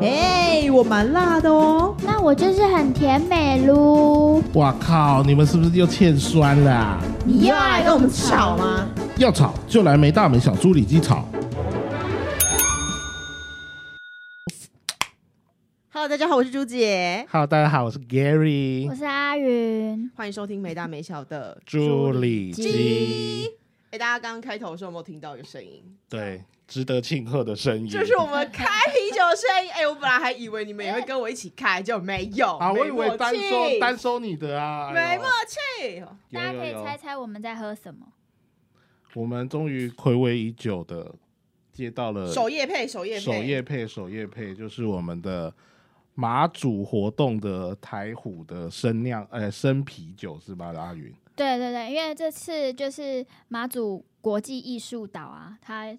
哎、我蛮辣的哦。那我就是很甜美噜。哇靠！你们是不是又欠酸了啊、你又要来跟我们吵吗？要吵就来没大没小猪里鸡吵。Hello，大家好，我是朱姐，Hello，大家好，我是 Gary 我是阿云，欢迎收听没大没小的朱里鸡鸡。。哎、大家刚刚开头的时候有没有听到一个声音？对，值得庆贺的声音。就是我们开啤酒的声音。哎、我本来还以为你们也会跟我一起开，就没有。啊，我以为单收单收你的啊，哎没默契。大家可以猜猜我们在喝什么？我们终于暌违已久的接到了首页配，首页配，首页配首页配，就是我们的马祖活动的台虎的生酿呃生啤酒是吧？阿云，对对对，因为这次就是马祖国际艺术岛啊，它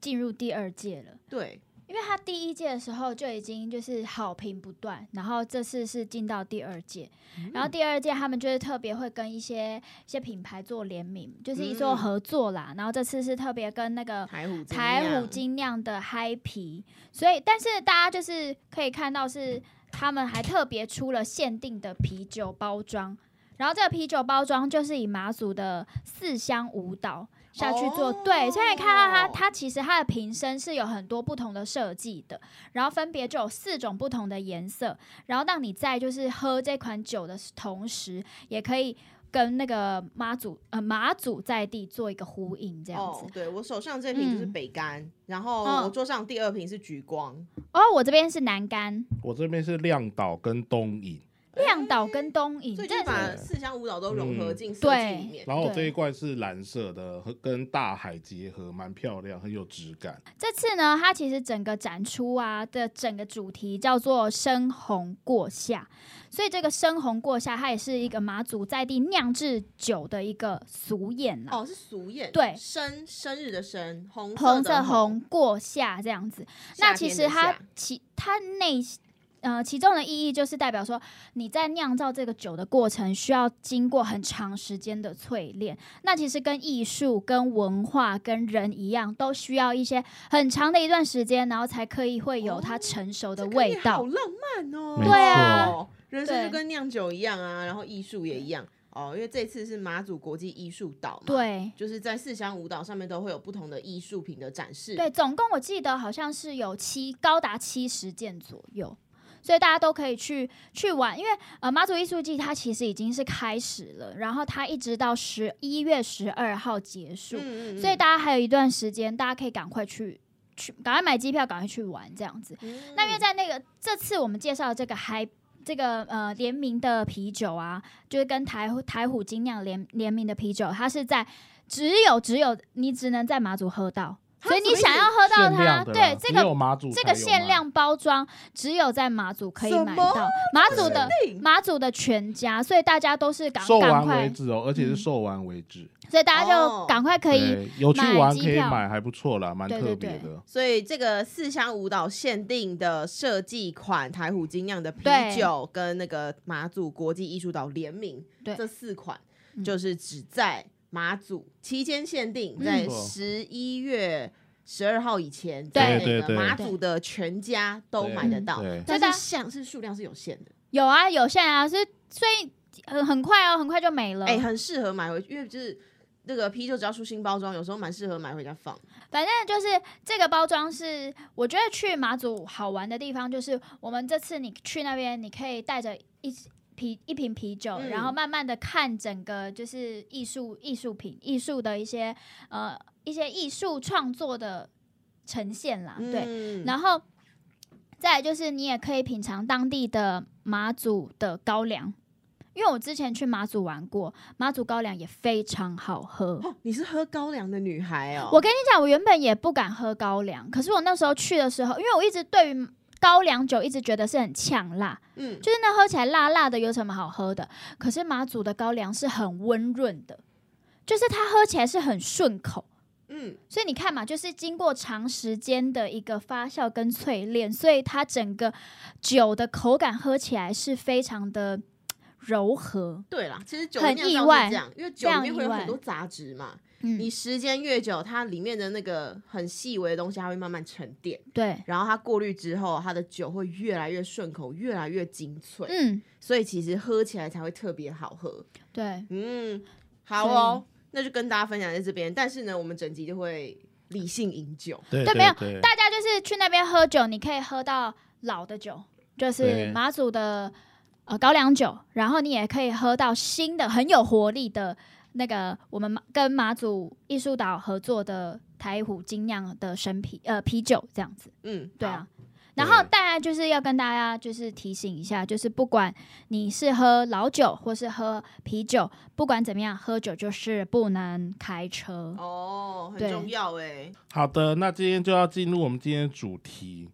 进入第二届了。对，因为它第一届的时候就已经就是好评不断，然后这次是进到第二届，然后第二届他们就是特别会跟一些一些品牌做联名，就是一做嗯合作啦。然后这次是特别跟那个台虎台虎精酿的嗨皮，所以但是大家就是可以看到是他们还特别出了限定的啤酒包装，然后这个啤酒包装就是以马祖的四香舞蹈下去做，哦对，所以你看到它它其实它的瓶身是有很多不同的设计的，然后分别就有四种不同的颜色，然后让你在就是喝这款酒的同时，也可以。跟那个妈祖呃马祖在地做一个呼应，这样子。哦，对我手上这瓶就是嗯北干，然后桌上第二瓶是橘光，哦，我这边是南干、我这边是亮岛跟东引，亮岛跟东影，所以把四乡舞蹈都融合进设计对里面。然后我这一罐是蓝色的，和跟大海结合，蛮漂亮，很有质感。这次呢，它其实整个展出啊的整个主题叫做“深红过夏”，所以这个“深红过夏”它也是一个马祖在地酿制酒的一个俗谚啦。哦，是俗谚，对。生生日的生，红红。色红过夏这样子，那其实它其它内呃其中的意义就是代表说你在酿造这个酒的过程需要经过很长时间的淬炼。那其实跟艺术、跟文化、跟人一样，都需要一些很长的一段时间，然后才可以会有它成熟的这个味道。也好浪漫哦。对啊哦，人生就跟酿酒一样啊，然后艺术也一样哦，因为这次是马祖国际艺术岛嘛，，对就是在四乡舞蹈上面都会有不同的艺术品的展示。对，总共我记得好像是有七高达七十件左右。所以大家都可以去去玩，因为呃马祖艺术季它其实已经是开始了，然后它一直到十一月十二号结束，嗯，嗯嗯。所以大家还有一段时间，大家可以赶快去去赶快买机票，赶快去玩这样子。嗯。那因为在那个这次我们介绍这个嗨这个呃联名的啤酒啊，就是跟台台虎精酿联联名的啤酒，它是在只有只有你只能在马祖喝到，所以你想要喝到它，对这个这个限量包装只有在马祖可以买到，马祖的定马祖的全家，所以大家都是赶赶售完为快，止哦，而且是嗯售完为止。所以大家哦就赶快可以有去玩可以买，还不错啦，蛮特别的。所以这个四香舞蹈限定的设计款台虎精酿的啤酒，跟那个马祖国际艺术岛联名，对这四款嗯就是只在马祖期间限定，嗯。在十一月十二号以前，对在马祖的全家都买得到，对，但是像是数量是有限的，有啊，有限啊，所以所以很很快哦，很快就没了。哎、很适合买回去，因为就是。那个啤酒只要出新包装，有时候蛮适合买回家放。反正就是这个包装是，我觉得去马祖好玩的地方，就是我们这次你去那边，你可以带着一啤一瓶啤酒，嗯然后慢慢的看整个就是艺术艺术品艺术的一些呃一些艺术创作的呈现啦，对，嗯然后再来就是你也可以品尝当地的马祖的高粱。因为我之前去马祖玩过，马祖高粱也非常好喝。哦，你是喝高粱的女孩哦。我跟你讲，我原本也不敢喝高粱，可是我那时候去的时候，因为我一直对于高粱酒一直觉得是很呛辣，嗯，就是那喝起来辣辣的，有什么好喝的？可是马祖的高粱是很温润的，就是它喝起来是很顺口。嗯，所以你看嘛，就是经过长时间的一个发酵跟淬炼，所以它整个酒的口感喝起来是非常的 柔和。对啦，其实酒很意外这样，因为酒里面会有很多杂质嘛，嗯。你时间越久，它里面的那个很细微的东西，它会慢慢沉淀，对，然后它过滤之后，它的酒会越来越顺口，越来越精粹，嗯，所以其实喝起来才会特别好喝。对，嗯，好哦，那就跟大家分享在这边。但是呢，我们整集就会理性饮酒。对对没有大家就是去那边喝酒，你可以喝到老的酒，就是对马祖的呃高粱酒，然后你也可以喝到新的很有活力的那个我们跟马祖艺术岛合作的台虎精酿的生啤呃啤酒这样子，嗯，好对啊。然后大家就是要跟大家就是提醒一下，就是不管你是喝老酒或是喝啤酒，不管怎么样，喝酒就是不能开车。哦，很重要哎。好的，那今天就要进入我们今天的主题。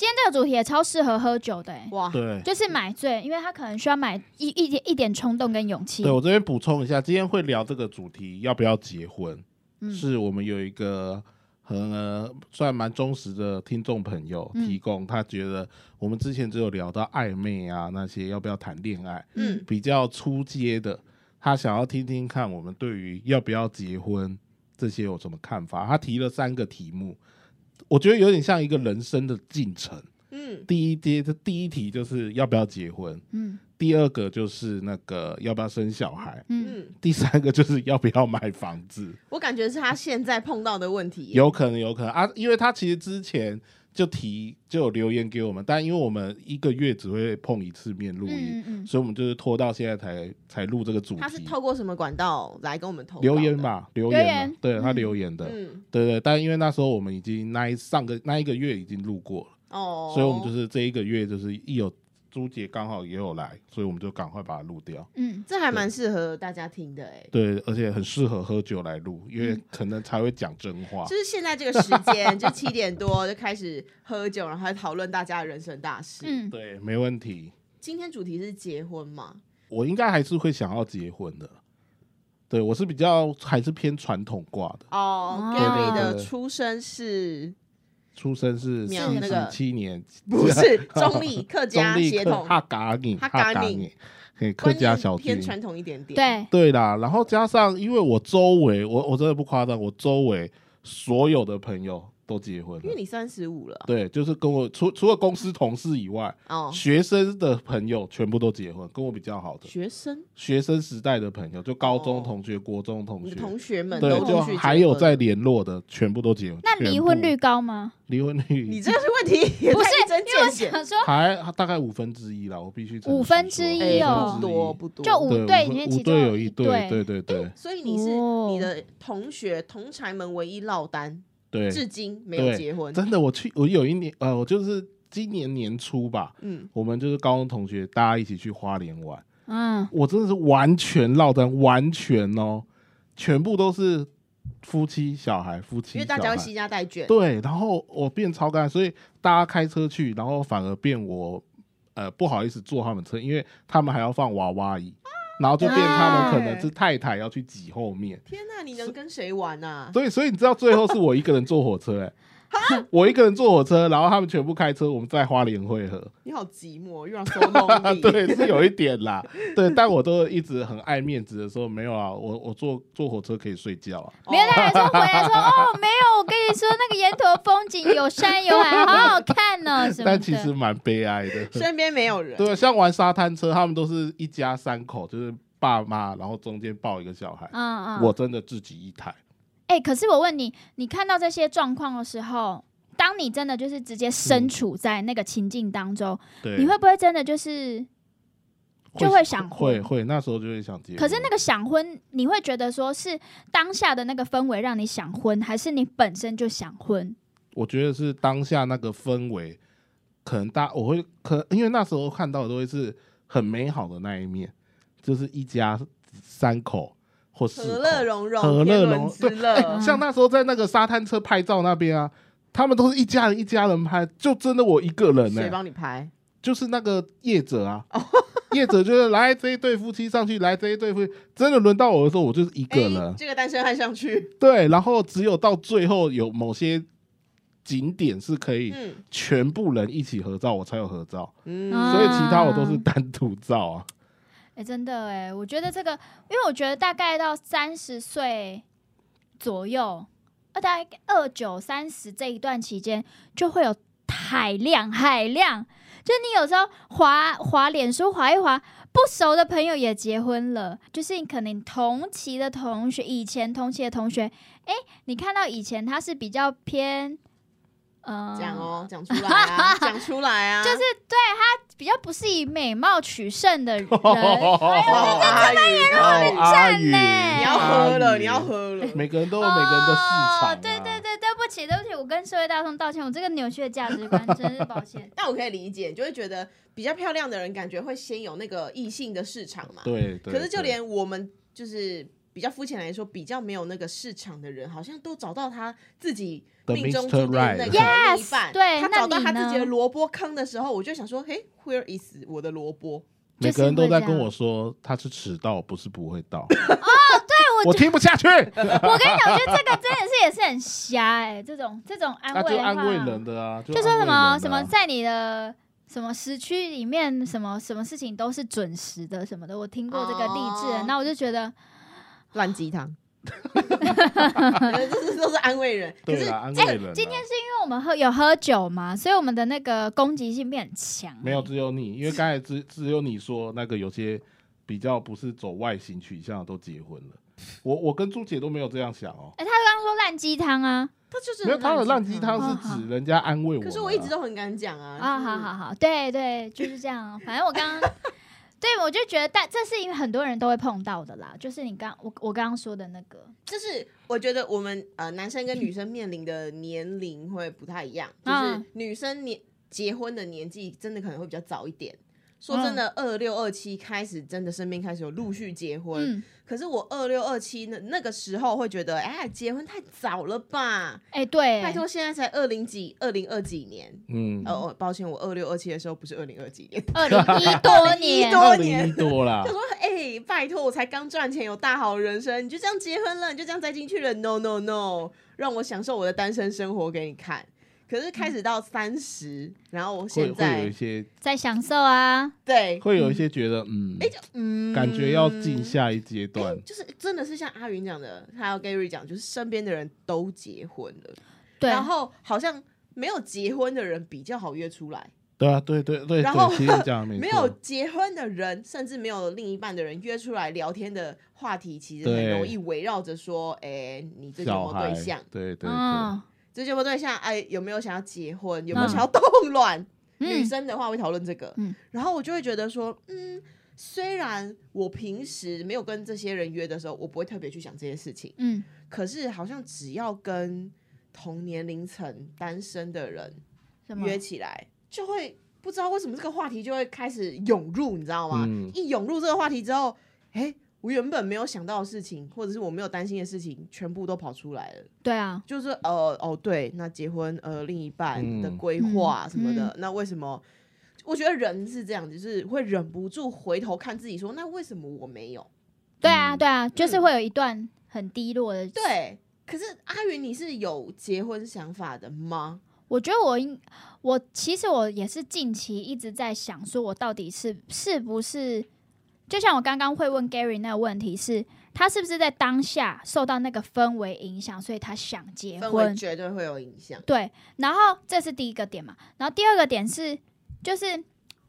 今天这个主题也超适合喝酒的、欸，哇，对，就是买醉，因为他可能需要买一一点一点冲动跟勇气。对。我这边补充一下，今天会聊这个主题，要不要结婚？嗯。是我们有一个很、呃、算蛮忠实的听众朋友嗯。提供，他觉得我们之前只有聊到暧昧啊那些要不要谈恋爱，嗯。比较出街的，他想要听听看我们对于要不要结婚这些有什么看法。他提了三个题目，我觉得有点像一个人生的进程。嗯第一阶的第一题就是要不要结婚，嗯第二个就是那个要不要生小孩，嗯，嗯，第三个就是要不要买房子。我感觉是他现在碰到的问题。有可能，有可能啊，因为他其实之前就提就有留言给我们，但因为我们一个月只会碰一次面录音，嗯嗯所以我们就是拖到现在才才录这个主题。他是透过什么管道来跟我们投留言？吧，留言留言，对他嗯留言的，嗯，对对，但因为那时候我们已经那一上个那一个月已经录过了，哦，所以我们就是这一个月就是一有朱姐刚好也有来，所以我们就赶快把它录掉。嗯，这还蛮适合大家听的哎。对，而且很适合喝酒来录，因为嗯可能才会讲真话。就是现在这个时间，就 七点多就开始喝酒，然后还讨论大家的人生大事。嗯，对，没问题。今天主题是结婚嘛？我应该还是会想要结婚的。对我是比较还是偏传统挂的，哦哦，Gary 的出生是出生是七十七年，不是 中立客 中家立客血统？哈嘎你哈哈嘎嘎你客家小军。偏传统一点点。，对，对啦，然后加上因为我周围，我我真的不夸张，我周围所有的朋友都结婚了。因为你三十五了。对，就是跟我除除了公司同事以外，哦，学生的朋友全部都结婚，跟我比较好的。学生，学生时代的朋友，就高中哦同学、国中同学，同学们对，就还有在联络的，全部都结婚。那离婚率高吗？离婚率你率这个是问题，也不是太一针因为我见血。想说，还大概五分之一啦，我必须五分之一哦。不多不多，就五对对五五里面其中有一对对，对对对。所以你是哦。你的同学同才们唯一落单，对，至今没有对结婚。真的，我去，我有一年，呃，我就是今年年初吧，嗯，我们就是高中同学，大家一起去花莲玩，嗯，我真的是完全落单，完全哦，全部都是夫妻小孩，夫妻因为大家会惜家带眷。对，然后我变超干，所以大家开车去，然后反而变我呃不好意思坐他们车，因为他们还要放娃娃椅，然后就变他们可能是太太要去挤后面，天哪，你能跟谁玩啊？所以所以你知道最后是我一个人坐火车、欸，我一个人坐火车，然后他们全部开车，我们在花莲汇合，你好寂寞，又要 so lonely。对，是有一点啦，对，但我都一直很爱面子的说没有啊，我我坐坐火车可以睡觉啊，没有，他还说回来说 哦，没有，我跟你说那个沿途的风景有山有海，好好看哦，什么的。但其实蛮悲哀的。身边没有人。对，像玩沙滩车，他们都是一家三口，就是爸妈，然后中间抱一个小孩。嗯嗯，我真的自己一台，哎、可是我问你，你看到这些状况的时候，当你真的就是直接身处在那个情境当中，对，你会不会真的就是？就会想婚会会，那时候就会想结婚。可是那个想婚，你会觉得说是当下的那个氛围让你想婚，还是你本身就想婚？我觉得是当下那个氛围，可能大我会可，因为那时候看到的都会是很美好的那一面，就是一家三口和乐融融，和乐天伦融对之乐。嗯像那时候在那个沙滩车拍照那边啊，他们都是一家人一家人拍，就真的我一个人呢、谁帮你拍？就是那个业者啊，业者就是来这一对夫妻上去，来这一对夫妻，真的轮到我的时候，我就是一个哎人，这个单身汉上去。对，然后只有到最后有某些景点是可以嗯全部人一起合照，我才有合照，嗯啊所以其他我都是单独照啊。哎、真的哎，我觉得这个，因为我觉得大概到三十岁左右，二，大概二九三十这一段期间，就会有海量海量，就你有时候滑滑脸书滑一滑，不熟的朋友也结婚了，就是你可能同期的同学，以前同期的同学，哎，你看到以前他是比较偏。呃，讲哦，讲出来啊，讲出来啊，就是对他比较不是以美貌取胜的人，哦阿宇，哦阿宇，你要喝了，你要喝了。每个人都有每个人的市场、啊哦。对对对，对不起对不起，我跟社会大众道歉，我这个扭曲的价值观真是抱歉。但我可以理解，就会觉得比较漂亮的人，感觉会先有那个异性的市场嘛。对对。可是就对连我们就是比较肤浅来说，比较没有那个市场的人，好像都找到他自己命中.注定的个另一 Yes，半。对他找到他自己的萝卜坑的时候，我就想说，嘿，Where is 我的萝卜？每个人都在跟我说他是迟到，不是不会到。哦，对我听不下去，我跟你讲，我觉得这个真的是也是很瞎哎、这种这种安慰安慰人的啊，就就说什么什么在你的什么时区里面，什么什么事情都是准时的什么的，我听过这个励志的，哦那我就觉得烂鸡汤，这是都是安慰人。可是对啦，安慰人啊。今天是因为我们喝有喝酒嘛，所以我们的那个攻击性变很强、没有，只有你，因为刚才只只有你说那个有些比较不是走外形取向的都结婚了。我我跟朱姐都没有这样想哦，哎、他刚刚说烂鸡汤啊他就是没有他的烂鸡汤哦是指人家安慰我。可是我一直都很敢讲啊。啊，就是好好好，对对，就是这样。反正我刚刚，对我就觉得，但这是因为很多人都会碰到的啦，就是你刚我我刚刚说的那个，就是我觉得我们呃男生跟女生面临的年龄会不太一样，就是嗯女生年结婚的年纪真的可能会比较早一点。说真的，二六二七开始真的身边开始有陆续结婚，嗯，可是我二六二七那那个时候会觉得，哎，结婚太早了吧？哎、对，拜托，现在才二零几，二零二几年。嗯，哦，哦抱歉，我二六二七的时候不是二零二几年，二零一多年，多二零一多啦他，说：“哎、拜托，我才刚赚钱，有大好人生，你就这样结婚了，你就这样栽进去了？No No No，让我享受我的单身生活给你看。可是开始到三十、然后我会现会有在一些在享受啊，对，会有一些觉得嗯，嗯。感觉要进下一阶段。就是真的是像阿云讲的，还有 Gary 讲，就是身边的人都结婚了，对，然后好像没有结婚的人比较好约出来，对啊，对对对然后对，其实讲 没没错。有结婚的人，甚至没有另一半的人约出来聊天的话题，其实很对。容易围绕着说：“哎、你最近有小没有对象？对对对，嗯最近有没有对象？哎，有没有想要结婚？有没有嗯想要动卵？”女嗯，生的话会讨论这个，嗯然后我就会觉得说，嗯，虽然我平时没有跟这些人约的时候，我不会特别去想这些事情，嗯，可是好像只要跟同年龄层单身的人约起来，就会不知道为什么这个话题就会开始涌入，你知道吗？嗯一涌入这个话题之后，哎、我原本没有想到的事情，或者是我没有担心的事情，全部都跑出来了。对啊，就是呃哦对，那结婚呃另一半的嗯规划什么的，嗯那为什么？我觉得人是这样，就是会忍不住回头看自己说，那为什么我没有？对啊，嗯对啊，就是会有一段很低落的，对，可是阿云，你是有结婚想法的吗？我觉得我应，我其实我也是近期一直在想，说我到底是是不是，就像我刚刚会问 Gary 那个问题是，他是不是在当下受到那个氛围影响，所以他想结氛围婚？绝对会有影响。对，然后这是第一个点嘛，然后第二个点是，就是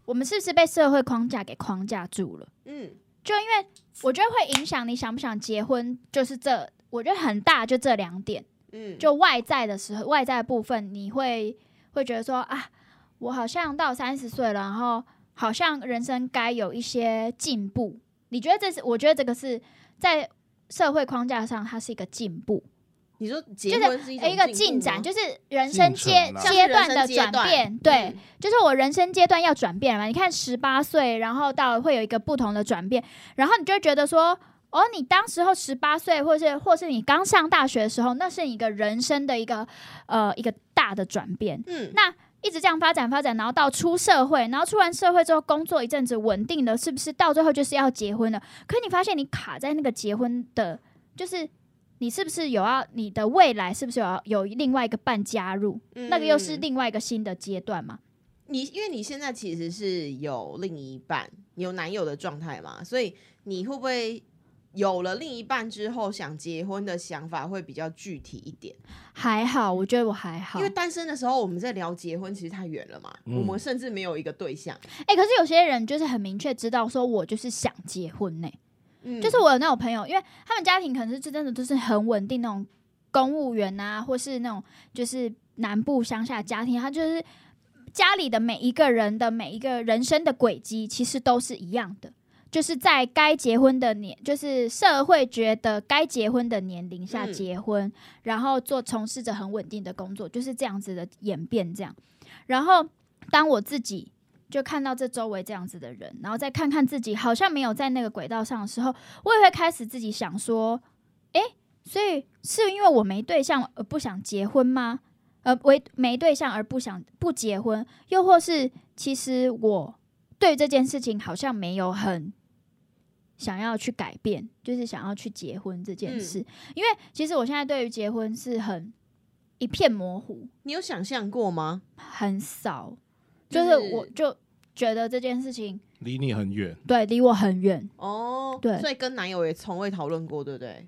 我们是不是被社会框架给框架住了？嗯，就因为我觉得会影响你想不想结婚，就是这，我觉得很大，就这两点。嗯，就外在的时候，外在的部分，你会会觉得说啊，我好像到三十岁了，然后好像人生该有一些进步。你觉得这是？我觉得这个是在社会框架上，它是一个进步，你说结就是婚是一个进展，就是人生阶阶段的转变。对，嗯就是我人生阶段要转变了嘛。你看十八岁，然后到会有一个不同的转变，然后你就会觉得说，哦，你当时候十八岁，或是或是你刚上大学的时候，那是你一个人生的一个呃一个大的转变。嗯，那一直这样发展发展，然后到出社会，然后出完社会之后工作一阵子稳定了，是不是到最后就是要结婚了？可你发现你卡在那个结婚的，就是你是不是有要你的未来是不是有要有另外一个伴加入？那个又是嗯另外一个新的阶段嘛？你因为你现在其实是有另一半、有男友的状态嘛，所以你会不会有了另一半之后，想结婚的想法会比较具体一点。还好，我觉得我还好。因为单身的时候，我们在聊结婚，其实太远了嘛，嗯我们甚至没有一个对象。哎、可是有些人就是很明确知道说，我就是想结婚呢、嗯，就是我有那种朋友，因为他们家庭可能是真的都是很稳定那种公务员啊，或是那种就是南部乡下家庭，他就是家里的每一个人的每一个人生的轨迹，其实都是一样的。就是在该结婚的年，就是社会觉得该结婚的年龄下嗯结婚，然后做从事着很稳定的工作，就是这样子的演变这样。然后当我自己就看到这周围这样子的人，然后再看看自己好像没有在那个轨道上的时候，我也会开始自己想说，诶，所以是因为我没对象而不想结婚吗？呃，为没对象而不想不结婚，又或是其实我对这件事情好像没有很想要去改变，就是想要去结婚这件事。因为其实我现在对于结婚是很一片模糊，你有想象过吗？很少，就就是是我就觉得这件事情离你很远。对离我很远。哦，对所以跟男友也从未讨论过，对不对？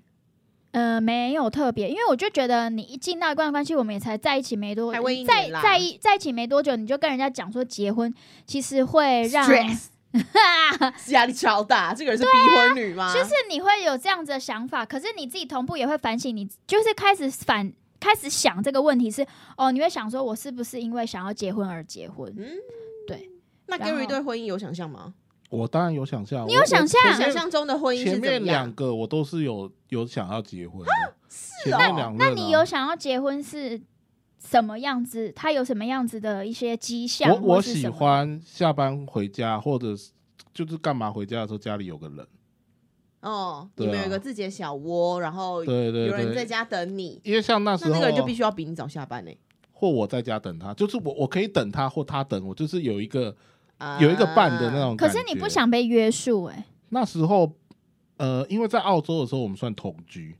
呃，没有特别，因为我就觉得你一进到一段关系，我们也才在一起没多，在在一在一起没多久，你就跟人家讲说结婚，其实会让 Stress 压力超大，这个人是逼婚女吗？就是你会有这样子的想法，可是你自己同步也会反省你，就是开始反开始想这个问题是哦，你会想说我是不是因为想要结婚而结婚？嗯，对。那然后 Gary 对婚姻有想象吗？我当然有想象，你有想象想象中的婚姻是怎么前面两？个我都是有有想要结婚的，是前面哦，两任啊那你有想要结婚是什么样子？他有什么样子的一些迹象？我我喜欢下班回家，或者是就是干嘛回家的时候家里有个人，哦，你们有一个自己的小窝，然后对对有人在，家等你，因为像那时候那那个人就必须要比你早下班呢。或我在家等他，就是我我可以等他或他等我，就是有一个啊有一个伴的那。种。可是你不想被约束哎、那时候，呃，因为在澳洲的时候我们算同居，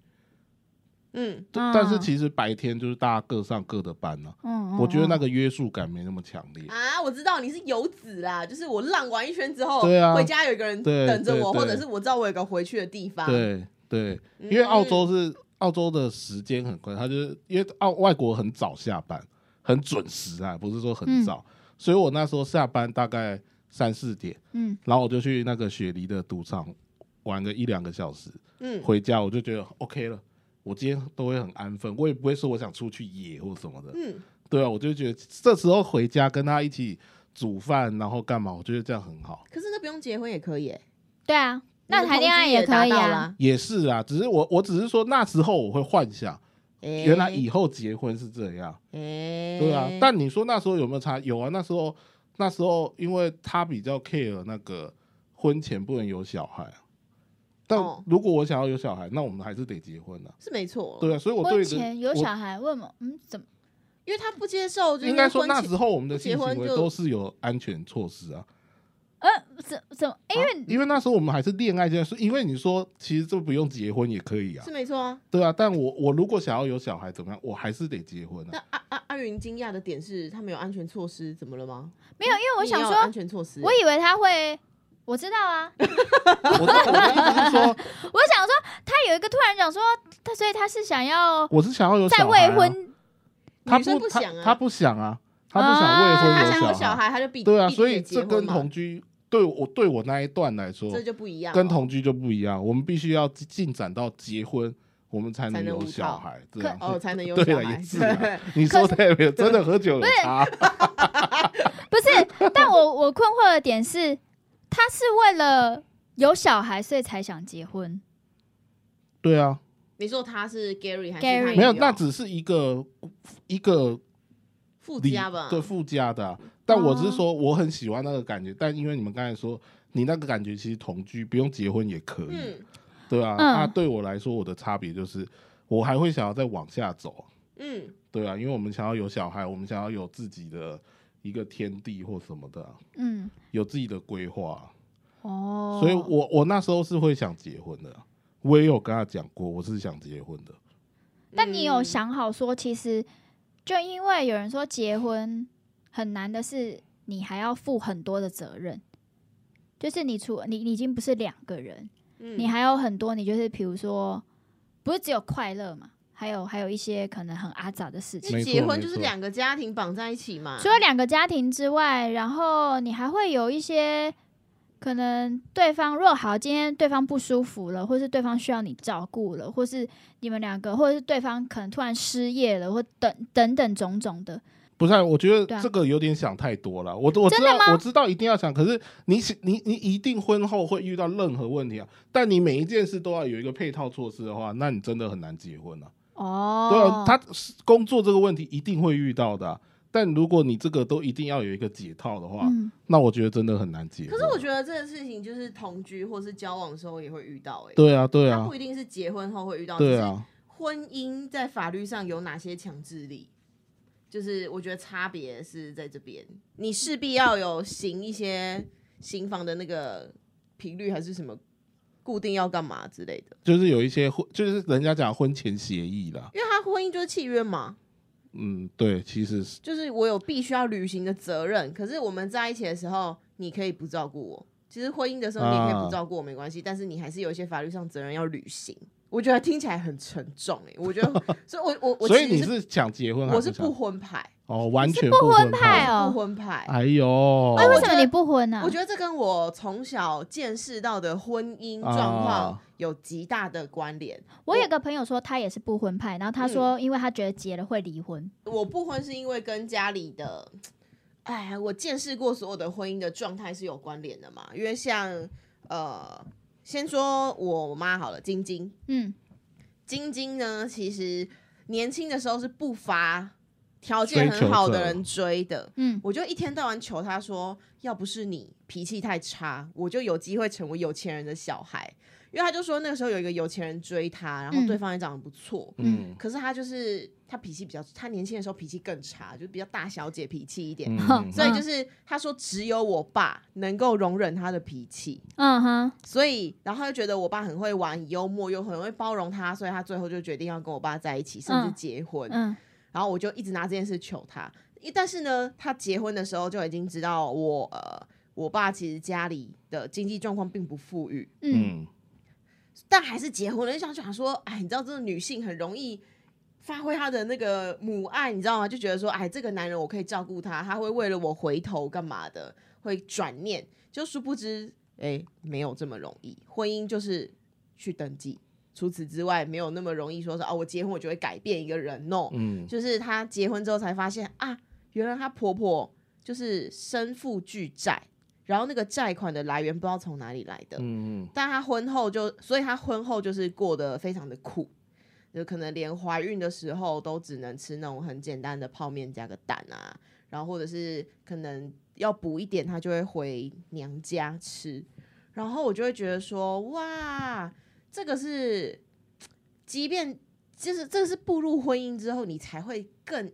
嗯，嗯。但是其实白天就是大家各上各的班呢、嗯，我觉得那个个约束感没那么强烈。啊，我知道你是游子啦，就是我浪完一圈之后，对啊回家有一个人等着我，或者是我知道我有个回去的地方。对对，嗯，因为澳洲是澳洲的时间很快，他就是因为澳外国很早下班，很准时啊，不是说很嗯。早，所以我那时候下班大概三四点，嗯。然后我就去那个雪梨的赌场玩个一两个小时，嗯，回家我就觉得 OK 了。我今天都会很安分，我也不会说我想出去野或什么的，嗯，对啊，我就觉得这时候回家跟他一起煮饭，然后干嘛，我觉得这样很好。可是那不用结婚也可以欸，对啊，那谈恋爱也可以啊。也是啊，只是我我只是说那时候我会幻想，哎原来以后结婚是这样，哎，对啊。但你说那时候有没有差？有啊，那时候那时候因为他比较 care 那个婚前不能有小孩啊，如果我想要有小孩，那我们还是得结婚啊。是没错，对啊，所以我对婚前有小孩，为什么？嗯，怎么？因为他不接受，就是应该说那时候我们的行婚就为都是有安全措施啊。呃，怎怎么？因为、因为那时候我们还是恋爱阶段，是因为你说其实这不用结婚也可以啊是，没错啊。对啊。但我我如果想要有小孩怎么样，我还是得结婚啊那啊。阿阿阿云惊讶的点是，他没有安全措施，怎么了吗？没有，因为我想说我以为他会。我知道啊，我的我的意思是说，我想说，他有一个突然讲说，他所以他是想要我是想要有在小孩、啊，未婚，他女生不想啊。他不想啊，他不想未啊婚他想有有小孩，他就必对啊，必所以得结婚这跟嘛。同居对我对我那一段来说，这就不一样哦，跟同居就不一样，我们必须要进展到结婚，我们才能有小孩，这可样哦才能有 小孩。也是啊。对 你说的也没有，真的喝酒有差。不是？但我我困惑的点是，他是为了有小孩所以才想结婚，对啊，你说他是 Gary 还是 Gary 没有，那只是一个一个附加吧？对附加的啊、但我只是说我很喜欢那个感觉，但因为你们刚才说你那个感觉其实同居不用结婚也可以，嗯。对啊，嗯。那对我来说我的差别就是我还会想要再往下走，嗯，对啊，因为我们想要有小孩，我们想要有自己的一个天地或什么的啊、嗯，有自己的规划啊、哦，所以我我那时候是会想结婚的啊，我也有跟他讲过，我是想结婚的。但你有嗯。想好说，其实就因为有人说结婚很难的是，你还要负很多的责任，就是你除你你已经不是两个人，嗯。你还有很多，你就是比如说，不是只有快乐嘛，还有还有一些可能很阿杂的事情。结婚就是两个家庭绑在一起嘛。除了两个家庭之外，然后你还会有一些可能对方若好，今天对方不舒服了，或是对方需要你照顾了，或是你们两个，或者是对方可能突然失业了，或等等等种种的。不是啊、我觉得这个有点想太多了。我我知真的我知道一定要想，可是你你你一定婚后会遇到任何问题啊。但你每一件事都要有一个配套措施的话，那你真的很难结婚啊。哦，对啊，他工作这个问题一定会遇到的啊、但如果你这个都一定要有一个解套的话，嗯，那我觉得真的很难解。可是我觉得这个事情就是同居或是交往的时候也会遇到、欸，对啊，对啊。它不，一定是结婚后会遇到，对啊，婚姻在法律上有哪些强制力？就是我觉得差别是在这边，你势必要有行一些行房的那个频率，还是什么固定要干嘛之类的。就是有一些婚，就是人家讲婚前协议啦。因为他婚姻就是契约嘛，嗯，对，其实是就是我有必须要履行的责任。可是我们在一起的时候，你可以不照顾我。其实婚姻的时候，你也可以不照顾我没关系，但是你还是有一些法律上责任要履行。我觉得听起来很沉重哎、我觉得，所以我我我所以你是想结婚我是不婚派，哦，完全不婚婚派哦不婚派。哎呦，哎，为什么你不婚呢、我觉得这跟我从小见识到的婚姻状况啊有极大的关联。我有个朋友说他也是不婚派，然后他嗯说，因为他觉得结了会离婚。我不婚是因为跟家里的，哎，我见识过所有的婚姻的状态是有关联的嘛。因为像呃，先说我妈好了，晶晶，嗯，晶晶呢，其实年轻的时候是不乏条件很好的人追的。嗯。我就一天到晚求他说，要不是你脾气太差，我就有机会成为有钱人的小孩。因为他就说那个时候有一个有钱人追他，然后嗯对方也长得不错，嗯。可是他就是他脾气比较，他年轻的时候脾气更差，就比较大小姐脾气一点。嗯，所以就是他说只有我爸能够容忍他的脾气，嗯哼，所以然后他就觉得我爸很会玩，幽默又很会包容他，所以他最后就决定要跟我爸在一起，甚至嗯。结婚。嗯然后我就一直拿这件事求他，一但是呢，他结婚的时候就已经知道我呃我爸其实家里的经济状况并不富裕，嗯嗯，但还是结婚了，就想想说，哎，你知道，这个女性很容易发挥她的那个母爱，你知道吗？就觉得说，哎，这个男人我可以照顾他，他会为了我回头干嘛的，会转念。就殊不知，哎，没有这么容易。婚姻就是去登记，除此之外，没有那么容易说是哦，我结婚我就会改变一个人。no，嗯，就是她结婚之后才发现啊，原来她婆婆就是身负巨债，然后那个债款的来源不知道从哪里来的。嗯但她婚后就，所以她婚后就是过得非常的苦，就可能连怀孕的时候都只能吃那种很简单的泡面加个蛋啊，然后或者是可能要补一点，她就会回娘家吃。然后我就会觉得说，哇，这个是，即便就是这个是步入婚姻之后，你才会更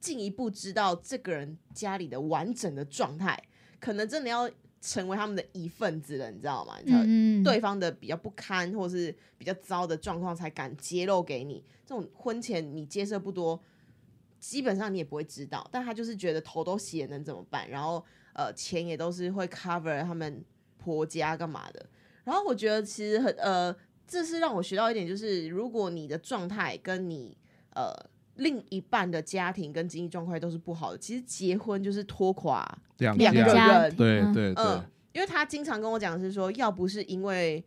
进一步知道这个人家里的完整的状态，可能真的要成为他们的一份子了，你知道吗？你才会嗯，对方的比较不堪或是比较糟的状况才敢揭露给你。这种婚前你接受不多，基本上你也不会知道。但他就是觉得头都洗了能怎么办？然后呃钱也都是会 cover 他们婆家干嘛的。然后我觉得其实很呃，这是让我学到一点，就是如果你的状态跟你呃另一半的家庭跟经济状况都是不好的，其实结婚就是拖垮两两个家，家人嗯。对对。对嗯，，因为他经常跟我讲是说，要不是因为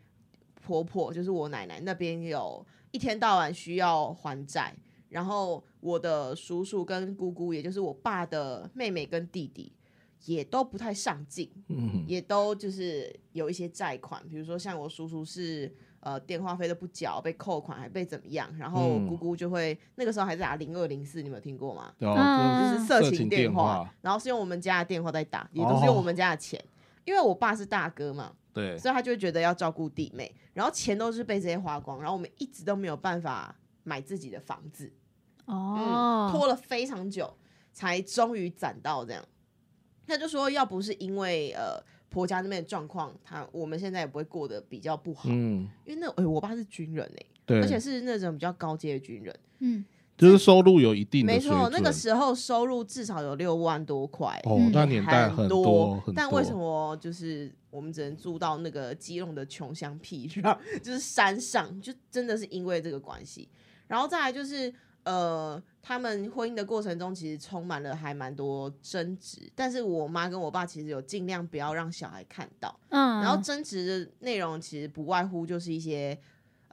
婆婆，就是我奶奶那边有一天到晚需要还债，然后我的叔叔跟姑姑，也就是我爸的妹妹跟弟弟，也都不太上进，嗯。也都就是有一些债款，比如说像我叔叔是呃电话费都不缴，被扣款还被怎么样，然后嗯。姑姑就会那个时候还在打零二零四，你们有听过吗？对嗯。就是色情情电话。话，，然后是用我们家的电话在打，也都是用我们家的钱，因为我爸是大哥嘛，对，所以他就会觉得要照顾弟妹，然后钱都是被这些花光，然后我们一直都没有办法买自己的房子，嗯，哦，拖了非常久，才终于攒到这样。他就说，要不是因为呃婆家那边的状况，他我们现在也不会过得比较不好，嗯，因为那哎、我爸是军人哎、对，而且是那种比较高阶的军人，嗯。就是收入有一定的水没错，那个时候收入至少有六万多块，哦嗯，那年代很多。很多。但为什么就是我们只能住到那个基隆的穷乡僻壤，就是山上，就真的是因为这个关系。然后再来就是呃，他们婚姻的过程中其实充满了还蛮多争执，但是我妈跟我爸其实有尽量不要让小孩看到。嗯，然后争执的内容其实不外乎就是一些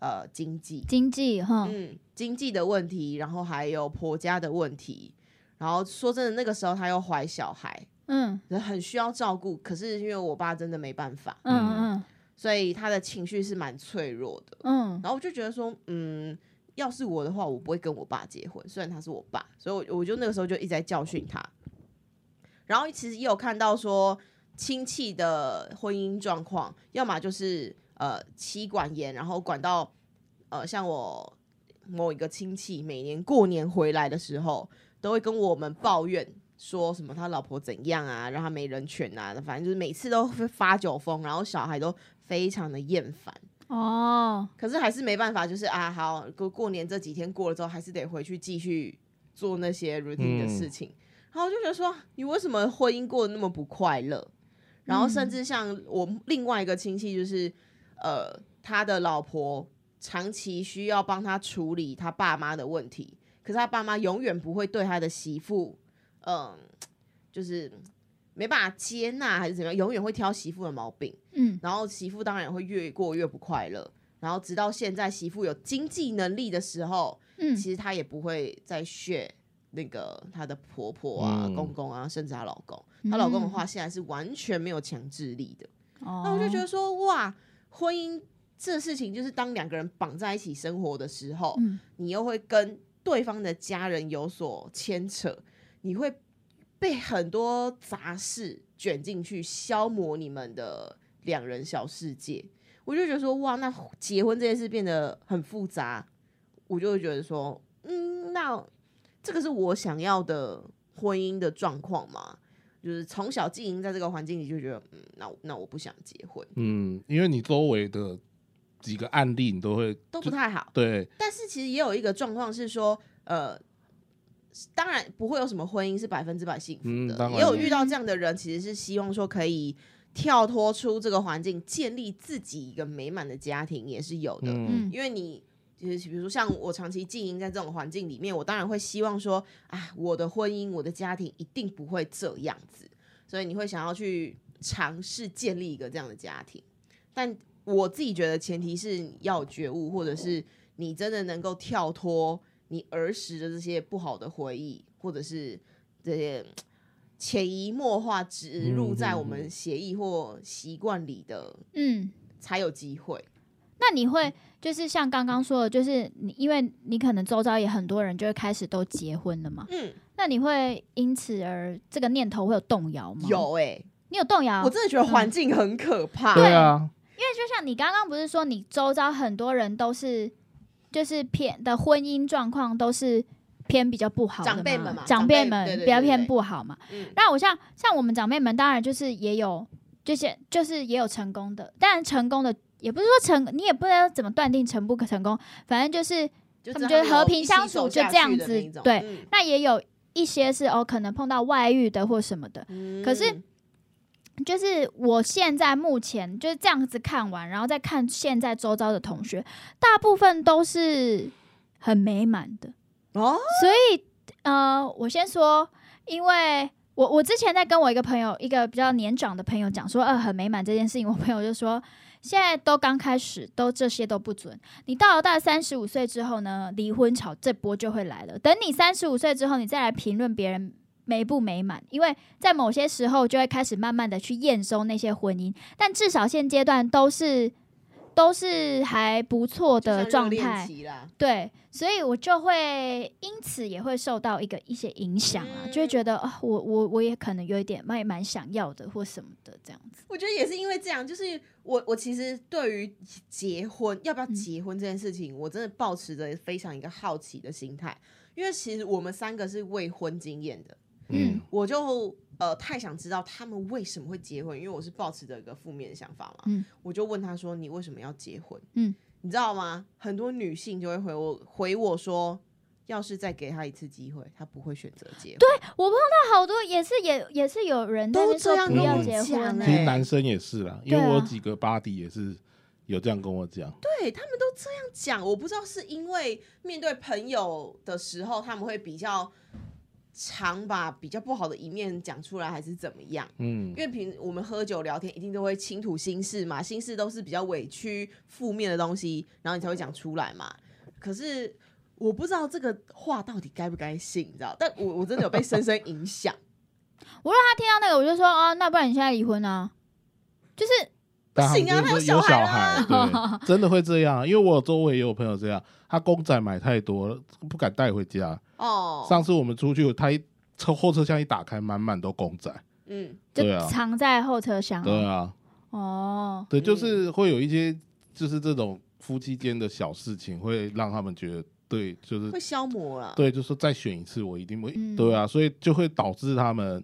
呃经济，经济哈，嗯，经济的问题，然后还有婆家的问题。然后说真的，那个时候她又怀小孩，嗯很需要照顾。可是因为我爸真的没办法，嗯嗯所以他的情绪是蛮脆弱的。嗯然后我就觉得说，嗯，要是我的话，我不会跟我爸结婚。虽然他是我爸，所以我我就那个时候就一直在教训他。然后其实也有看到说亲戚的婚姻状况，要么就是呃妻管严，然后管到呃像我某一个亲戚每年过年回来的时候，都会跟我们抱怨。说什么他老婆怎样啊，让他没人权啊，反正就是每次都会发酒疯，然后小孩都非常的厌烦。哦，可是还是没办法，就是啊，好过过年这几天过了之后，还是得回去继续做那些 routine 的事情。然后我就觉得说，你为什么婚姻过得那么不快乐？然后甚至像我另外一个亲戚，就是呃，他的老婆长期需要帮他处理他爸妈的问题，可是他爸妈永远不会对他的媳妇，嗯、就是没办法接纳还是怎么样，永远会挑媳妇的毛病。嗯然后媳妇当然也会越过越不快乐。然后直到现在，媳妇有经济能力的时候，嗯其实她也不会再血那个她的婆婆啊、嗯公公啊，甚至她老公。她老公的话，现在是完全没有强制力的。哦，那我就觉得说，哇，婚姻这事情，就是当两个人绑在一起生活的时候，嗯你又会跟对方的家人有所牵扯，你会被很多杂事卷进去，消磨你们的两人小世界。我就觉得说，哇，那结婚这件事变得很复杂，我就会觉得说，嗯，那这个是我想要的婚姻的状况吗？就是从小经营在这个环境里，就觉得，嗯，那那我不想结婚，嗯，因为你周围的几个案例，你都会都不太好。对，但是其实也有一个状况是说，呃，当然不会有什么婚姻是百分之百幸福的，嗯也有遇到这样的人，其实是希望说可以跳脱出这个环境，建立自己一个美满的家庭，也是有的。嗯嗯因为你就是比如说像我长期经营在这种环境里面，我当然会希望说，啊，我的婚姻、我的家庭一定不会这样子，所以你会想要去尝试建立一个这样的家庭。但我自己觉得前提是要觉悟，或者是你真的能够跳脱你儿时的这些不好的回忆，或者是这些潜移默化植入在我们协议或习惯里的，嗯，才有机会。那你会就是像刚刚说的，就是你因为你可能周遭也很多人就会开始都结婚了嘛，嗯，那你会因此而这个念头会有动摇吗？，有哎、你有动摇？我真的觉得环境很可怕。对啊，因为就像你刚刚不是说，你周遭很多人都是就是偏的婚姻状况都是偏比较不好的长辈们嘛长辈们比较偏不好嘛。嗯，那我像像我们长辈们，当然就是也有这些就是也有成功的，当然成功的也不是说成，你也不知道怎么断定成不成功，反正就是就他们觉得和平相处就这样子对嗯。那也有一些是哦，可能碰到外遇的或什么的，嗯。可是就是我现在目前就是这样子看完，然后再看现在周遭的同学，大部分都是很美满的。哦，所以呃，我先说，因为我我之前在跟我一个朋友，一个比较年长的朋友讲说，呃，很美满这件事情，我朋友就说。现在都刚开始，都这些都不准。你到了大三十五岁之后呢，离婚潮这波就会来了。等你三十五岁之后，你再来评论别人美不美满，因为在某些时候就会开始慢慢的去验收那些婚姻，但至少现阶段都是都是还不错的状态。对，所以我就会因此也会受到一个一些影响啊，就会觉得啊、我我我也可能有一点蛮蛮想要的或什么的这样子。我觉得也是因为这样，就是我我其实对于结婚要不要结婚这件事情，我真的保持着非常一个好奇的心态，因为其实我们三个是未婚经验的，嗯我就呃太想知道他们为什么会结婚，因为我是抱持着一个负面的想法嘛，嗯我就问他说：“你为什么要结婚？”嗯，你知道吗？很多女性就会回我回我说：“要是再给他一次机会，他不会选择结婚。对我碰到好多也是也也是有人都这样跟我、讲欸其实欸，男生也是啦，因为我有几个 body 也是有这样跟我讲。对他们都这样讲，我不知道是因为面对朋友的时候，他们会比较常把比较不好的一面讲出来，还是怎么样？嗯因，为平我们喝酒聊天，一定都会倾吐心事嘛，心事都是比较委屈、负面的东西，然后你才会讲出来嘛。可是我不知道这个话到底该不该信，你知道？但我我真的有被深深影响。他听到那个我就说啊，那不然你现在离婚啊？就是但他们行啊就是他有小孩对，真的会这样。因为我周围也有朋友这样，他公仔买太多了，不敢带回家。哦，上次我们出去，他一车后车厢一打开，满满都公仔。嗯，就对啊藏在后车厢、对啊，哦，对，就嗯是会有一些就是这种夫妻间的小事情，会让他们觉得对，就是会消磨了。对，就是再选一次，我一定会，嗯对啊，所以就会导致他们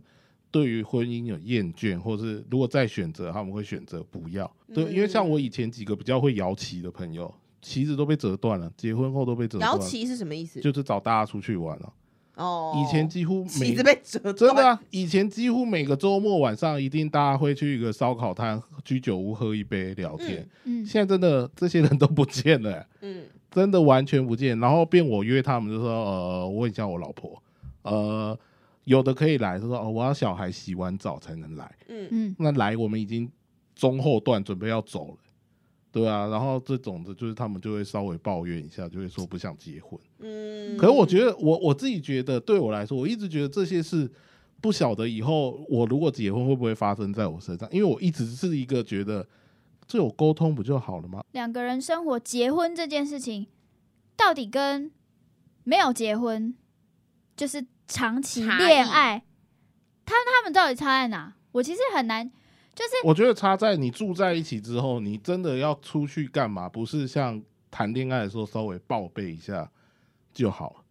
对于婚姻有厌倦，或是如果再选择，他们会选择不要。对，因为像嗯我以前几个比较会摇旗的朋友，旗子都被折断了，结婚后都被折断了，摇旗是什么意思？就是找大家出去玩了。哦，以前几乎每旗子被折断，真的啊，以前几乎每个周末晚上一定大家会去一个烧烤摊、居酒屋喝一杯聊天。嗯，现在真的这些人都不见了、欸嗯，真的完全不见。然后变我约他们就说，呃，我问一下我老婆，呃，有的可以来，他说哦，我要小孩洗完澡才能来。嗯嗯，那来我们已经中后段准备要走了，对啊。然后这种的，就是他们就会稍微抱怨一下，就会说不想结婚。嗯，可是我觉得，我我自己觉得，对我来说，我一直觉得这些事不晓得以后我如果结婚会不会发生在我身上，因为我一直是一个觉得这有沟通不就好了吗？两个人生活结婚这件事情，到底跟没有结婚，就是长期恋爱，他他们到底差在哪？我其实很难，就是我觉得差在你住在一起之后，你真的要出去干嘛？不是像谈恋爱的时候稍微报备一下就好了。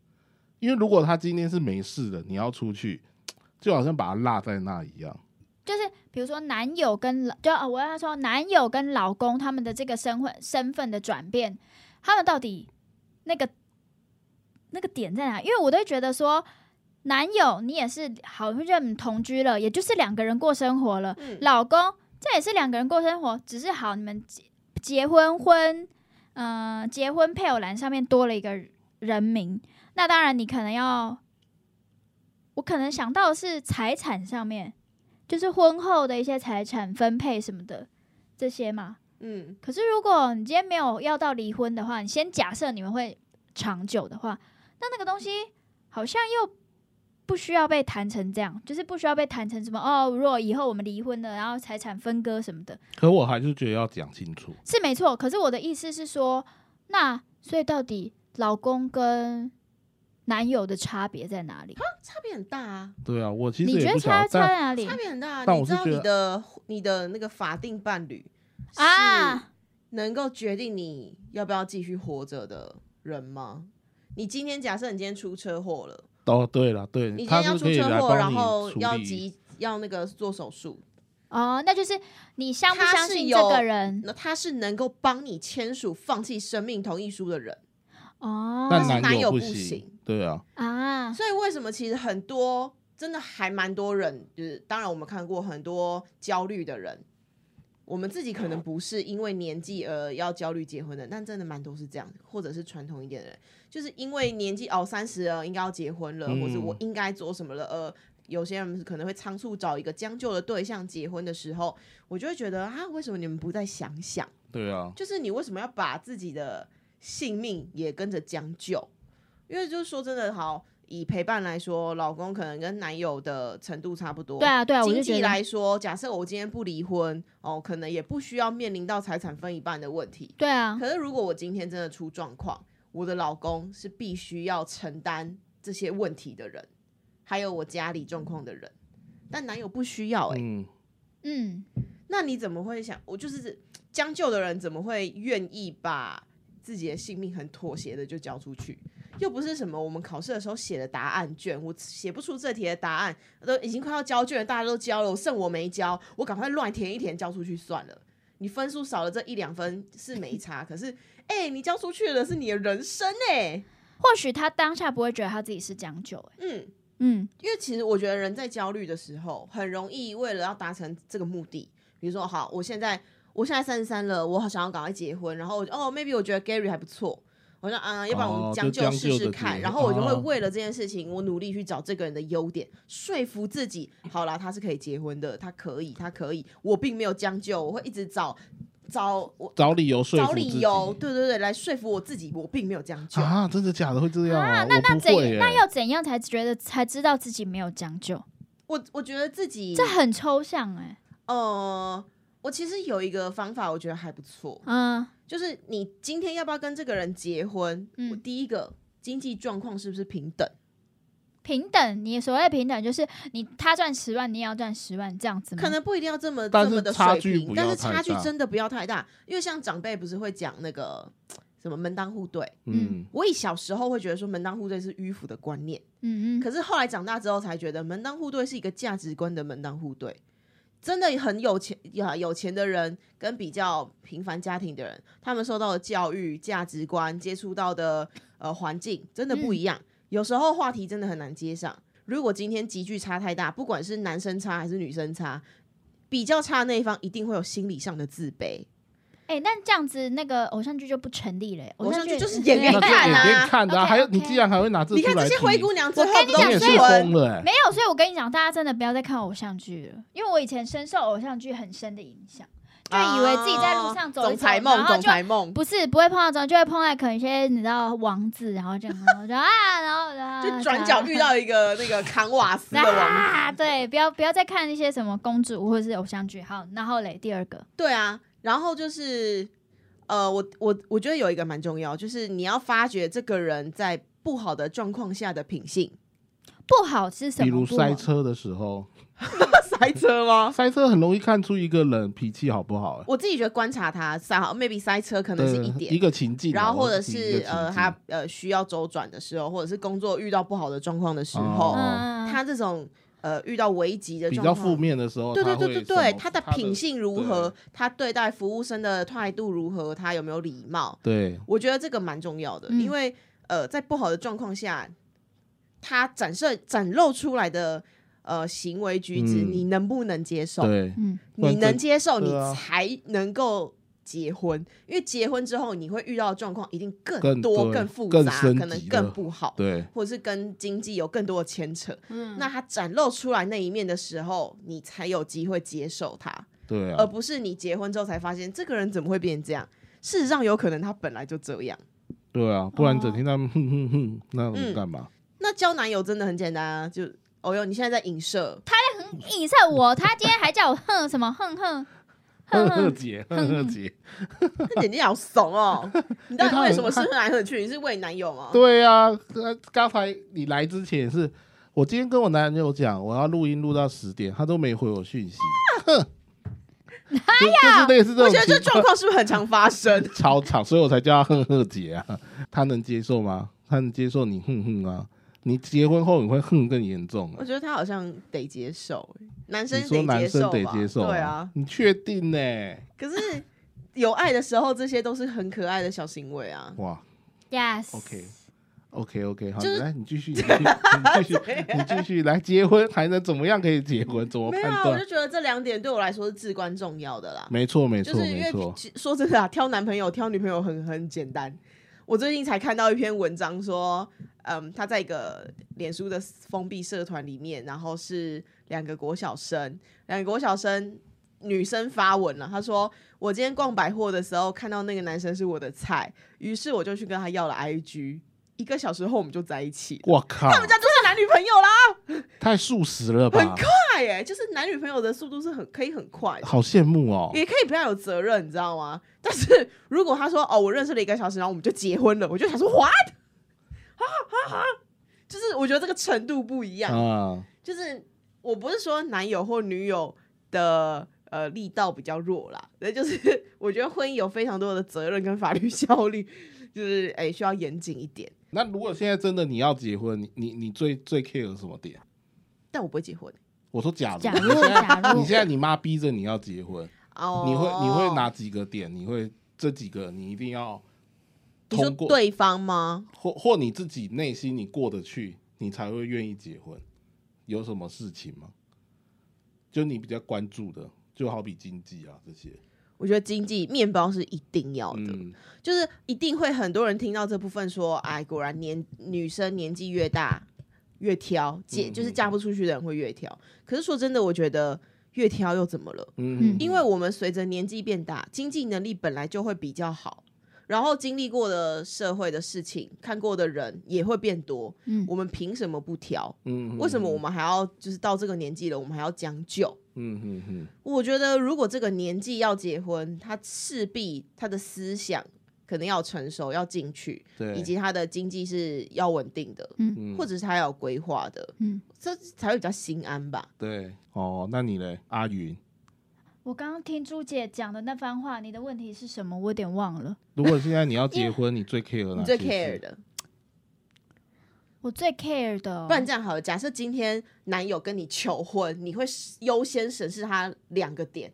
因为如果他今天是没事的，你要出去，就好像把他落在那一样。就是比如说男友跟老，就呃我要说男友跟老公他们的这个身份身份的转变，他们到底那个那个点在哪？因为我都会觉得说，男友你也是好认同居了，也就是两个人过生活了，嗯老公这也是两个人过生活，只是好你们结结婚婚，嗯、结婚配偶栏上面多了一个人名，那当然你可能要，我可能想到的是财产上面。就是婚后的一些财产分配什么的这些嘛。嗯可是如果你今天没有要到离婚的话，你先假设你们会长久的话，那那个东西好像又不需要被谈成这样，就是不需要被谈成什么哦，如果以后我们离婚了，然后财产分割什么的，可我还是觉得要讲清楚。是没错。可是我的意思是说，那所以到底老公跟男友的差别在哪里？啊差别很大啊，对啊，我其实你觉得差差在哪里差别很大啊。但你知道你的你的那个法定伴侣是啊？能够决定你要不要继续活着的人吗？你今天假设你今天出车祸了，哦，对了，对你，今他天要是可以来出车祸，然帮你后处理。要急要那个做手术，哦，那就是你相不相信这个人？那他是能够帮你签署放弃生命同意书的人。哦，但是男友不不行对啊，啊，所以为什么其实很多真的还蛮多人，就是当然我们看过很多焦虑的人，我们自己可能不是因为年纪而要焦虑结婚的，但真的蛮多是这样，或者是传统一点的人，就是因为年纪哦三十了应该要结婚了，嗯或者我应该做什么了，呃。有些人可能会仓促找一个将就的对象结婚的时候，我就会觉得啊，为什么你们不再想想？对啊，就是你为什么要把自己的性命也跟着将就？因为就是说真的，好以陪伴来说，老公可能跟男友的程度差不多。对啊，对啊，我经济就觉得，来说，假设我今天不离婚，哦，可能也不需要面临到财产分一半的问题。对啊，可是如果我今天真的出状况，我的老公是必须要承担这些问题的人，还有我家里状况的人，但男友不需要哎、嗯，嗯，那你怎么会想？我就是将就的人，怎么会愿意把自己的性命很妥协的就交出去？又不是什么我们考试的时候写的答案卷，我写不出这题的答案，都已经快要交卷了，大家都交了，我剩我没交，我赶快乱填一填交出去算了。你分数少了这一两分是没差，可是哎、你交出去的是你的人生哎、或许他当下不会觉得他自己是将就、欸，嗯，嗯因为其实我觉得人在焦虑的时候，很容易为了要达成这个目的，比如说，好，我现在我现在三十三了，我好想要赶快结婚，然后哦，maybe 我觉得 Gary 还不错，我说啊，要不然我哦们将就试试看，然后我就会哦为了这件事情，我努力去找这个人的优点，说服自己，好啦，他是可以结婚的，他可以，他可以，我并没有将就，我会一直找找我找理由说找理由，对对对，来说服我自己，我并没有将就。啊，真的假的会这样啊，我那那怎。那要怎样才觉得才知道自己没有将就？我我觉得自己这很抽象哎、呃，我其实有一个方法，我觉得还不错，嗯就是你今天要不要跟这个人结婚？嗯我第一个经济状况是不是平等？平等，你所谓的平等就是你他赚十万，你也要赚十万这样子吗？可能不一定要这么这么的水平，差距不但是差距真的不要太大，因为像长辈不是会讲那个什么门当户对。嗯，我以小时候会觉得说门当户对是迂腐的观念，嗯嗯，可是后来长大之后才觉得门当户对是一个价值观的门当户对。真的很有钱呀，有钱的人跟比较平凡家庭的人，他们受到的教育、价值观、接触到的呃环境真的不一样。有时候话题真的很难接上。如果今天集距差太大，不管是男生差还是女生差，比较差的那一方一定会有心理上的自卑。哎、但这样子那个偶像剧就不成立了、欸。偶像剧就是演给那就眼看啊睛看的还有你既然还会拿这你看这些灰姑娘最后我跟你不都是讲所以。没有，所以我跟你讲，大家真的不要再看偶像剧了，因为我以前深受偶像剧很深的影响，就以为自己在路上走一走，啊总裁梦，总然后就裁梦，不是不会碰到这种，就会碰到可能一些你知道王子，然后这样，然后就啊，然后然后就转角遇到一个 那个扛瓦斯的王子。啊，对，不要不要再看那些什么公主或者是偶像剧。好，然后嘞，第二个，对啊，然后就是呃，我我我觉得有一个蛮重要，就是你要发掘这个人在不好的状况下的品性。不好是什么比如？塞车的时候，塞车吗？塞车很容易看出一个人脾气好不好。哎我自己觉得观察他塞好，maybe 塞车可能是一对点一。个情境啊，然后或者是呃，他呃需要周转的时候，或者是工作遇到不好的状况的时候，他这种呃遇到危急的比较状况，负面的时候，对对对对对，他的品性如何，他对待服务生的态度如何，他有没有礼貌，对。我觉得这个蛮重要的，嗯。因为呃，在不好的状况下，他展示展露出来的呃行为举止，嗯。你能不能接受？对，嗯，你能接受，你才能够结婚。因为结婚之后，你会遇到的状况一定更更多、对更复杂，更可能更不好，对或者是跟经济有更多的牵扯。嗯那他展露出来那一面的时候，你才有机会接受他，对啊，而不是你结婚之后才发现这个人怎么会变成这样。事实上，有可能他本来就这样。对啊，不然哦整天他们哼哼哼，那嗯我干嘛？那交男友真的很简单啊，就哦哟，你现在在影射他，很，影射我，他今天还叫我哼什么哼哼哼哼，姐，哼哼姐，那眼睛好怂哦！你到底为什么是哼来哼去？你是为男友吗？对啊，刚才你来之前是我今天跟我男友讲，我要录音录到十点，他都没回我讯息，哼，就就是这种我觉得这状况是不是很常发生？超常，所以我才叫他哼哼姐啊。他能接受吗？他能接受你哼哼啊？你结婚后你会恨更严重啊我？觉得他好像得接受、欸男生你说男接受生得吧接受、对啊。，你确定呢、可是有爱的时候，这些都是很可爱的小行为啊。哇 yes，，OK OK OK，好，就是来 你继续，你继续，你继续，你继续来结婚还能怎么样可以结婚？怎么没有啊，我就？觉得这两点对我来说是至关重要的啦。没错，没错，就是因为没错。其说真的啊，挑男朋友、挑女朋友很很简单。我最近才看到一篇文章说，嗯，他在一个脸书的封闭社团里面，然后是两个国小生，两个国小生女生发文了，她说我今天逛百货的时候看到那个男生是我的菜，于是我就去跟他要了 IG，一个小时后我们就在一起了。我靠，他们家就是男女朋友啦，太速食了吧很吧？快耶、就是男女朋友的速度是很可以很快的。好羡慕哦。也可以不要有责任，你知道吗？但是如果他说哦，我认识了一个小时，然后我们就结婚了，我就想说 what？哈哈哈，就是我觉得这个程度不一样，啊，就是我不是说男友或女友的呃力道比较弱啦，那就是我觉得婚姻有非常多的责任跟法律效力，就是哎、需要严谨一点。那如果现在真的你要结婚，你你你最最 care 什么点？但我不会结婚我说假如，假如你现在假如 你现在你妈逼着你要结婚，哦，你会你会哪几个点？你会这几个你一定要通过，对方吗？或或你自己内心你过得去，你才会愿意结婚。有什么事情吗？就你比较关注的，就好比经济啊这些，我觉得经济面包是一定要的，嗯，就是一定会很多人听到这部分说，哎，果然年女生年纪越大越挑，姐嗯就是嫁不出去的人会越挑。可是说真的，我觉得越挑又怎么了？嗯，因为我们随着年纪变大，经济能力本来就会比较好，然后经历过的社会的事情、看过的人也会变多。嗯我们凭什么不挑？嗯，为什么我们还要就是到这个年纪了，我们还要将就？嗯嗯嗯我觉得如果这个年纪要结婚，他势必他的思想可能要成熟，要进去，对，以及他的经济是要稳定的，嗯或者是他要有规划的，嗯，这才会比较心安吧。对哦，那你嘞，阿云？我刚刚听朱姐讲的那番话，你的问题是什么？我有点忘了。如果现在你要结婚，你最 care 哪你最事 care 的，我最 care 的哦、不然这样好了。假设今天男友跟你求婚，你会优先审视他两个点，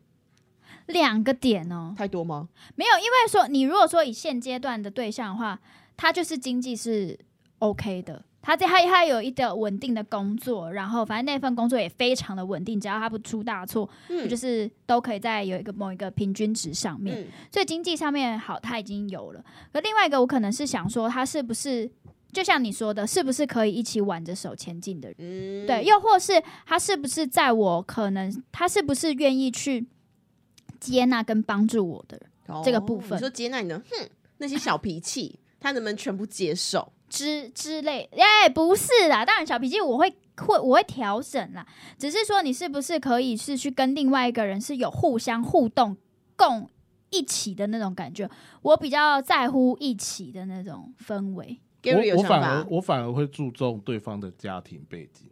两个点哦，太多吗？没有，因为说你如果说以现阶段的对象的话，他就是经济是 OK 的，他在他他有一个稳定的工作，然后反正那份工作也非常的稳定，只要他不出大错，嗯就是都可以在有一个某一个平均值上面。嗯所以经济上面好，他已经有了。而另外一个，我可能是想说，他是不是就像你说的，是不是可以一起挽着手前进的人？嗯对，又或是他是不是在我可能他是不是愿意去接纳跟帮助我的人这个部分哦你说接纳你的，哼，那些小脾气，他能不能全部接受？之之类？哎、不是啦，当然小脾气我会会我会调整啦，只是说你是不是可以是去跟另外一个人是有互相互动共。一起的那种感觉，我比较在乎一起的那种氛围。我我反而我反而会注重对方的家庭背景。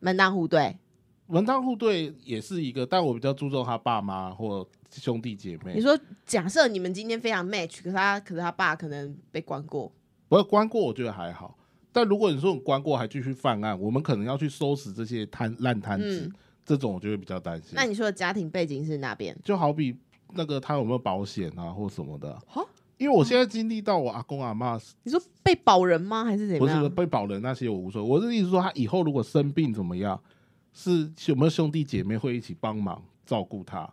门当户对。门当户对也是一个，但我比较注重他爸妈或兄弟姐妹。你说，假设你们今天非常 match，可是他可是他爸可能被关过，不过关过，我觉得还好。但如果你说你关过还继续犯案，我们可能要去收拾这些摊烂摊子，嗯这种我就会比较担心。那你说的家庭背景是哪边？就好比那个他有没有保险啊，或什么的因为我现在经历到我阿公阿妈你说被保人吗？还是怎么样？不是被保人那些我无所谓，我是意思说他以后如果生病怎么样，是有没有兄弟姐妹会一起帮忙照顾他，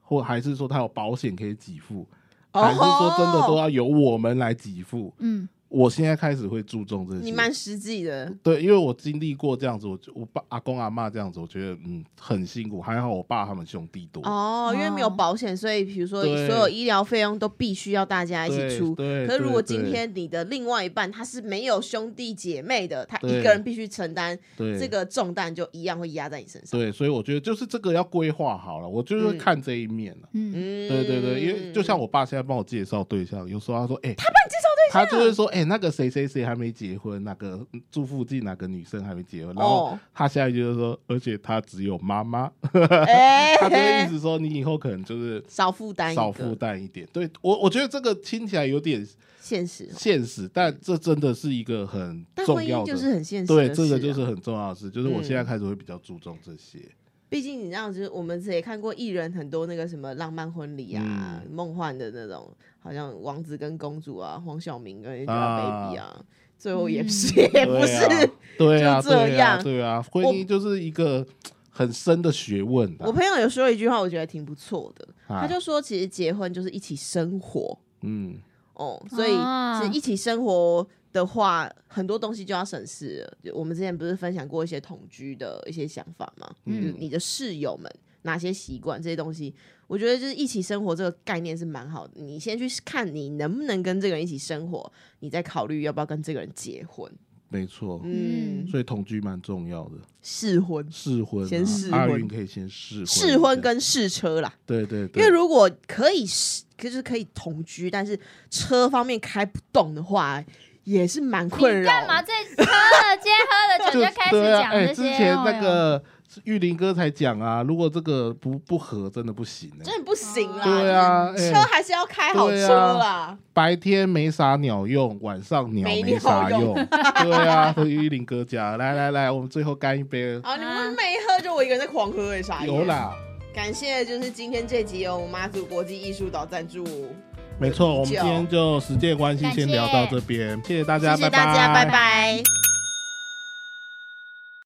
或还是说他有保险可以给付，还是说真的都哦要由我们来给付？嗯，我现在开始会注重这些。你蛮实际的，对，因为我经历过这样子，我就我爸阿公阿妈这样子，我觉得嗯很辛苦，还好我爸他们兄弟多，哦，因为没有保险，所以比如说所有医疗费用都必须要大家一起出。对，可是如果今对对天你的另外一半他是没有兄弟姐妹的，他一个人必须承担这个重担，就一样会压在你身上。对，所以我觉得就是这个要规划好了，我就是看这一面了。嗯，嗯对对对，因为就像我爸现在帮我介绍对象，有时候他说，哎、他帮你介绍对象，他就会说，哎、那个谁谁谁还没结婚，那个住附近哪个女生还没结婚，然后哦，他现在就是说，而且他只有妈妈，哎 他就会意思说，你以后可能就是少负担一少负担一点。对我，我觉得这个听起来有点现实，现实，但这真的是一个很重要的。就是很现实对，这个就是很重要的事，就是我现在嗯开始会比较注重这些。毕竟你这样子，我们也看过艺人很多那个什么浪漫婚礼啊、嗯。梦、幻的那种，好像王子跟公主啊，黄晓明跟啊。Angelababy 啊，最后也不是、嗯也不是。对啊，就这对啊，样对啊，婚姻就是一个很深的学问啊。我朋友有说一句话，我觉得挺不错的，啊。他就说，其实结婚就是一起生活嗯，哦，所以啊。其实一起生活的话，很多东西就要省事了。就我们之前不是分享过一些同居的一些想法吗？嗯就是你的室友们哪些习惯这些东西，我觉得就是一起生活这个概念是蛮好的。你先去看你能不能跟这个人一起生活，你再考虑要不要跟这个人结婚。没错。嗯，所以同居蛮重要的，试婚、试婚啊，先试阿婚云可以先试婚，试婚跟试车啦。对对对，因为如果可以试，就是可以同居，但是车方面开不动的话，也是蛮困扰。你干嘛？这喝了，今天喝了酒就 就开始讲这些？之前那个玉林哥才讲啊，如果这个不不合，真的不行哎。真的不行啦。对啊车还是要开好车啦。白天没啥鸟用，晚上鸟没没啥鸟用。对啊，和玉林哥讲，来来来，我们最后干一杯。啊，你们没喝，就我一个人在狂喝哎，啥？有。啦，感谢，就是今天这集由妈祖国际艺术岛赞助。没错，我们今天就时间关系先聊到这边，谢谢大家，谢谢大家，拜拜